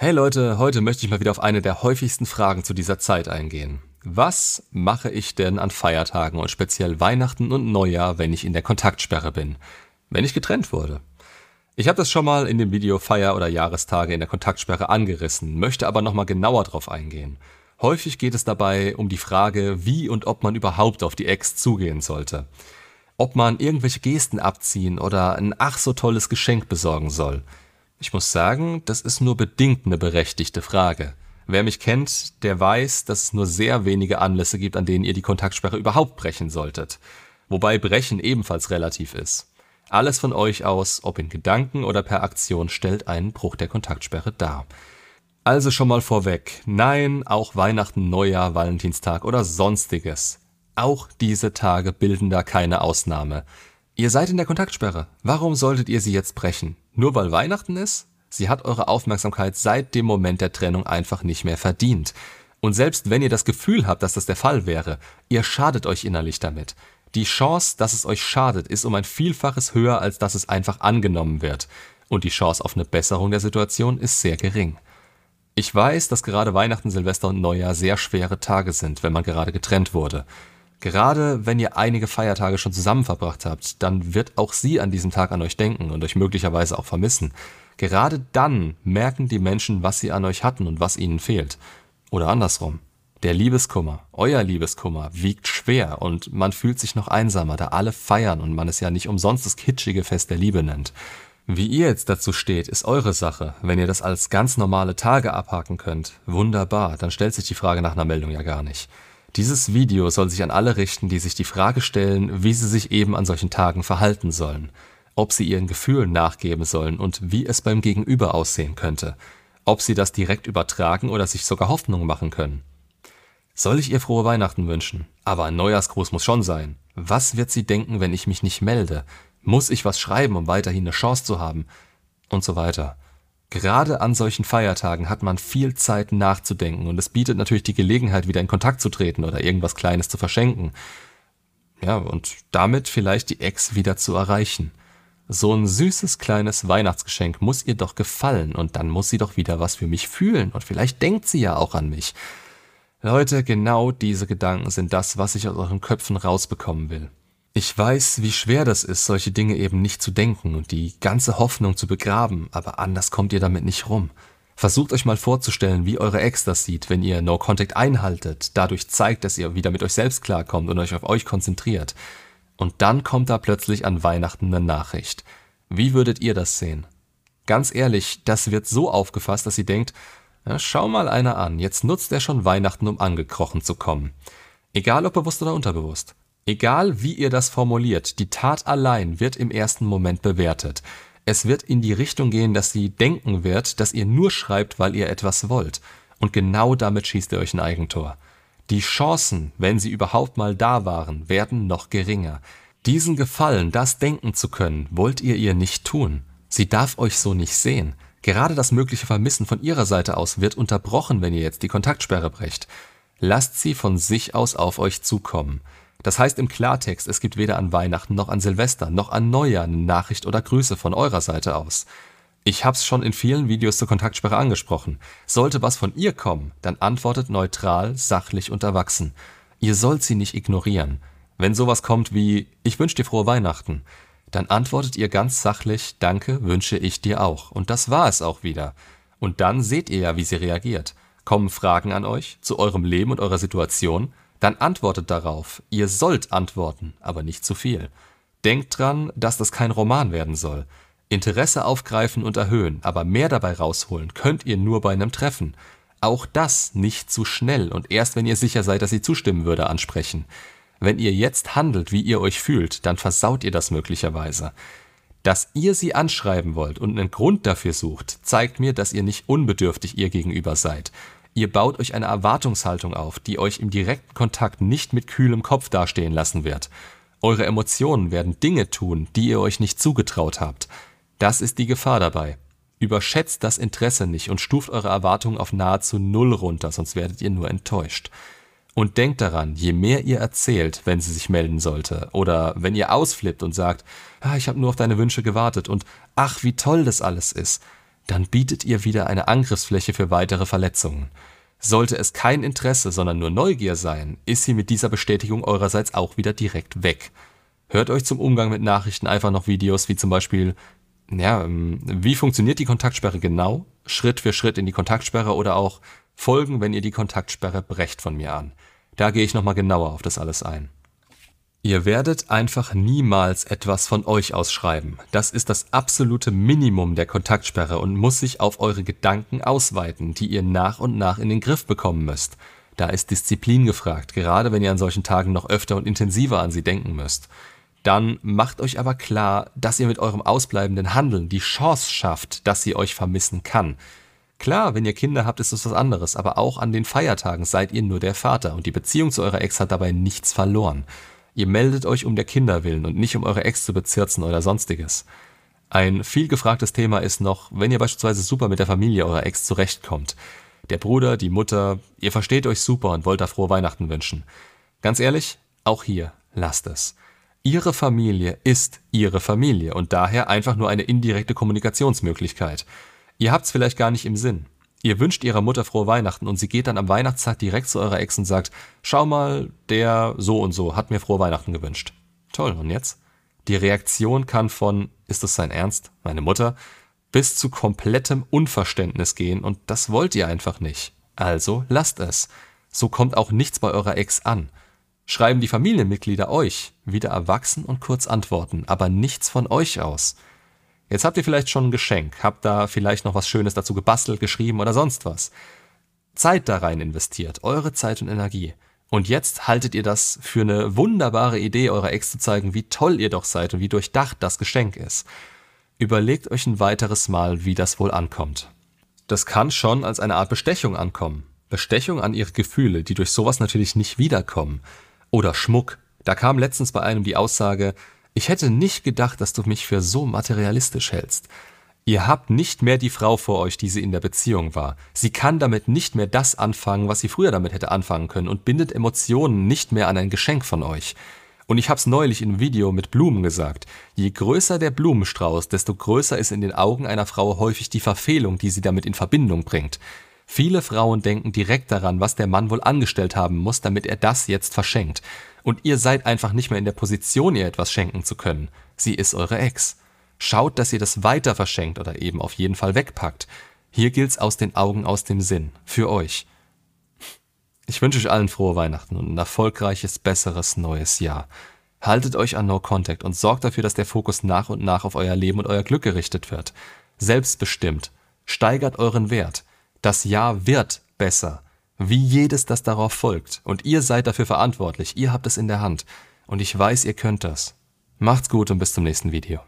Hey Leute, heute möchte ich mal wieder auf eine der häufigsten Fragen zu dieser Zeit eingehen. Was mache ich denn an Feiertagen und speziell Weihnachten und Neujahr, wenn ich in der Kontaktsperre bin? Wenn ich getrennt wurde? Ich habe das schon mal in dem Video Feier- oder Jahrestage in der Kontaktsperre angerissen, möchte aber nochmal genauer drauf eingehen. Häufig geht es dabei um die Frage, wie und ob man überhaupt auf die Ex zugehen sollte. Ob man irgendwelche Gesten abziehen oder ein ach so tolles Geschenk besorgen soll. Ich muss sagen, das ist nur bedingt eine berechtigte Frage. Wer mich kennt, der weiß, dass es nur sehr wenige Anlässe gibt, an denen ihr die Kontaktsperre überhaupt brechen solltet. Wobei brechen ebenfalls relativ ist. Alles von euch aus, ob in Gedanken oder per Aktion, stellt einen Bruch der Kontaktsperre dar. Also schon mal vorweg, nein, auch Weihnachten, Neujahr, Valentinstag oder sonstiges. Auch diese Tage bilden da keine Ausnahme. Ihr seid in der Kontaktsperre. Warum solltet ihr sie jetzt brechen? Nur weil Weihnachten ist? Sie hat eure Aufmerksamkeit seit dem Moment der Trennung einfach nicht mehr verdient. Und selbst wenn ihr das Gefühl habt, dass das der Fall wäre, ihr schadet euch innerlich damit. Die Chance, dass es euch schadet, ist um ein Vielfaches höher, als dass es einfach angenommen wird. Und die Chance auf eine Besserung der Situation ist sehr gering. Ich weiß, dass gerade Weihnachten, Silvester und Neujahr sehr schwere Tage sind, wenn man gerade getrennt wurde. Gerade wenn ihr einige Feiertage schon zusammen verbracht habt, dann wird auch sie an diesem Tag an euch denken und euch möglicherweise auch vermissen. Gerade dann merken die Menschen, was sie an euch hatten und was ihnen fehlt. Oder andersrum. Der Liebeskummer, euer Liebeskummer, wiegt schwer und man fühlt sich noch einsamer, da alle feiern und man es ja nicht umsonst das kitschige Fest der Liebe nennt. Wie ihr jetzt dazu steht, ist eure Sache. Wenn ihr das als ganz normale Tage abhaken könnt, wunderbar, dann stellt sich die Frage nach einer Meldung ja gar nicht. Dieses Video soll sich an alle richten, die sich die Frage stellen, wie sie sich eben an solchen Tagen verhalten sollen, ob sie ihren Gefühlen nachgeben sollen und wie es beim Gegenüber aussehen könnte, ob sie das direkt übertragen oder sich sogar Hoffnung machen können. Soll ich ihr frohe Weihnachten wünschen? Aber ein Neujahrsgruß muss schon sein. Was wird sie denken, wenn ich mich nicht melde? Muss ich was schreiben, um weiterhin eine Chance zu haben? Und so weiter. Gerade an solchen Feiertagen hat man viel Zeit nachzudenken und es bietet natürlich die Gelegenheit, wieder in Kontakt zu treten oder irgendwas Kleines zu verschenken. Ja, und damit vielleicht die Ex wieder zu erreichen. So ein süßes kleines Weihnachtsgeschenk muss ihr doch gefallen und dann muss sie doch wieder was für mich fühlen und vielleicht denkt sie ja auch an mich. Leute, genau diese Gedanken sind das, was ich aus euren Köpfen rausbekommen will. Ich weiß, wie schwer das ist, solche Dinge eben nicht zu denken und die ganze Hoffnung zu begraben, aber anders kommt ihr damit nicht rum. Versucht euch mal vorzustellen, wie eure Ex das sieht, wenn ihr No Contact einhaltet, dadurch zeigt, dass ihr wieder mit euch selbst klarkommt und euch auf euch konzentriert. Und dann kommt da plötzlich an Weihnachten eine Nachricht. Wie würdet ihr das sehen? Ganz ehrlich, das wird so aufgefasst, dass sie denkt, ja, schau mal einer an, jetzt nutzt er schon Weihnachten, um angekrochen zu kommen. Egal ob bewusst oder unterbewusst. Egal wie ihr das formuliert, die Tat allein wird im ersten Moment bewertet. Es wird in die Richtung gehen, dass sie denken wird, dass ihr nur schreibt, weil ihr etwas wollt. Und genau damit schießt ihr euch ein Eigentor. Die Chancen, wenn sie überhaupt mal da waren, werden noch geringer. Diesen Gefallen, das denken zu können, wollt ihr ihr nicht tun. Sie darf euch so nicht sehen. Gerade das mögliche Vermissen von ihrer Seite aus wird unterbrochen, wenn ihr jetzt die Kontaktsperre brecht. Lasst sie von sich aus auf euch zukommen. Das heißt im Klartext, es gibt weder an Weihnachten noch an Silvester noch an Neujahr eine Nachricht oder Grüße von eurer Seite aus. Ich hab's schon in vielen Videos zur Kontaktsperre angesprochen. Sollte was von ihr kommen, dann antwortet neutral, sachlich und erwachsen. Ihr sollt sie nicht ignorieren. Wenn sowas kommt wie Ich wünsch dir frohe Weihnachten, dann antwortet ihr ganz sachlich, danke, wünsche ich dir auch. Und das war es auch wieder. Und dann seht ihr ja, wie sie reagiert. Kommen Fragen an euch zu eurem Leben und eurer Situation, dann antwortet darauf. Ihr sollt antworten, aber nicht zu viel. Denkt dran, dass das kein Roman werden soll. Interesse aufgreifen und erhöhen, aber mehr dabei rausholen könnt ihr nur bei einem Treffen. Auch das nicht zu schnell und erst wenn ihr sicher seid, dass sie zustimmen würde, ansprechen. Wenn ihr jetzt handelt, wie ihr euch fühlt, dann versaut ihr das möglicherweise. Dass ihr sie anschreiben wollt und einen Grund dafür sucht, zeigt mir, dass ihr nicht unbedürftig ihr gegenüber seid. Ihr baut euch eine Erwartungshaltung auf, die euch im direkten Kontakt nicht mit kühlem Kopf dastehen lassen wird. Eure Emotionen werden Dinge tun, die ihr euch nicht zugetraut habt. Das ist die Gefahr dabei. Überschätzt das Interesse nicht und stuft eure Erwartungen auf nahezu Null runter, sonst werdet ihr nur enttäuscht. Und denkt daran, je mehr ihr erzählt, wenn sie sich melden sollte, oder wenn ihr ausflippt und sagt, ah, ich habe nur auf deine Wünsche gewartet und ach, wie toll das alles ist, dann bietet ihr wieder eine Angriffsfläche für weitere Verletzungen. Sollte es kein Interesse, sondern nur Neugier sein, ist sie mit dieser Bestätigung eurerseits auch wieder direkt weg. Hört euch zum Umgang mit Nachrichten einfach noch Videos wie zum Beispiel, ja, ähm, wie funktioniert die Kontaktsperre genau? Schritt für Schritt in die Kontaktsperre oder auch Folgen, wenn ihr die Kontaktsperre brecht von mir an. Da gehe ich nochmal genauer auf das alles ein. Ihr werdet einfach niemals etwas von euch ausschreiben. Das ist das absolute Minimum der Kontaktsperre und muss sich auf eure Gedanken ausweiten, die ihr nach und nach in den Griff bekommen müsst. Da ist Disziplin gefragt, gerade wenn ihr an solchen Tagen noch öfter und intensiver an sie denken müsst. Dann macht euch aber klar, dass ihr mit eurem ausbleibenden Handeln die Chance schafft, dass sie euch vermissen kann. Klar, wenn ihr Kinder habt, ist es was anderes, aber auch an den Feiertagen seid ihr nur der Vater und die Beziehung zu eurer Ex hat dabei nichts verloren. Ihr meldet euch um der Kinder willen und nicht um eure Ex zu bezirzen oder sonstiges. Ein viel gefragtes Thema ist noch, wenn ihr beispielsweise super mit der Familie eurer Ex zurechtkommt. Der Bruder, die Mutter, ihr versteht euch super und wollt da frohe Weihnachten wünschen. Ganz ehrlich, auch hier, lasst es. Ihre Familie ist Ihre Familie und daher einfach nur eine indirekte Kommunikationsmöglichkeit. Ihr habt's vielleicht gar nicht im Sinn. Ihr wünscht ihrer Mutter frohe Weihnachten und sie geht dann am Weihnachtstag direkt zu eurer Ex und sagt, schau mal, der so und so hat mir frohe Weihnachten gewünscht. Toll, und jetzt? Die Reaktion kann von, ist das sein Ernst, meine Mutter, bis zu komplettem Unverständnis gehen und das wollt ihr einfach nicht. Also lasst es. So kommt auch nichts bei eurer Ex an. Schreiben die Familienmitglieder euch, wieder erwachsen und kurz antworten, aber nichts von euch aus. Jetzt habt ihr vielleicht schon ein Geschenk, habt da vielleicht noch was Schönes dazu gebastelt, geschrieben oder sonst was. Zeit da rein investiert, eure Zeit und Energie. Und jetzt haltet ihr das für eine wunderbare Idee, eurer Ex zu zeigen, wie toll ihr doch seid und wie durchdacht das Geschenk ist. Überlegt euch ein weiteres Mal, wie das wohl ankommt. Das kann schon als eine Art Bestechung ankommen. Bestechung an ihre Gefühle, die durch sowas natürlich nicht wiederkommen. Oder Schmuck. Da kam letztens bei einem die Aussage, ich hätte nicht gedacht, dass du mich für so materialistisch hältst. Ihr habt nicht mehr die Frau vor euch, die sie in der Beziehung war. Sie kann damit nicht mehr das anfangen, was sie früher damit hätte anfangen können und bindet Emotionen nicht mehr an ein Geschenk von euch. Und ich hab's neulich im Video mit Blumen gesagt. Je größer der Blumenstrauß, desto größer ist in den Augen einer Frau häufig die Verfehlung, die sie damit in Verbindung bringt. Viele Frauen denken direkt daran, was der Mann wohl angestellt haben muss, damit er das jetzt verschenkt. Und ihr seid einfach nicht mehr in der Position, ihr etwas schenken zu können. Sie ist eure Ex. Schaut, dass ihr das weiter verschenkt oder eben auf jeden Fall wegpackt. Hier gilt's aus den Augen, aus dem Sinn. Für euch. Ich wünsche euch allen frohe Weihnachten und ein erfolgreiches, besseres neues Jahr. Haltet euch an No Contact und sorgt dafür, dass der Fokus nach und nach auf euer Leben und euer Glück gerichtet wird. Selbstbestimmt. Steigert euren Wert. Das Jahr wird besser wie jedes, das darauf folgt. Und ihr seid dafür verantwortlich, ihr habt es in der Hand. Und ich weiß, ihr könnt das. Macht's gut und bis zum nächsten Video.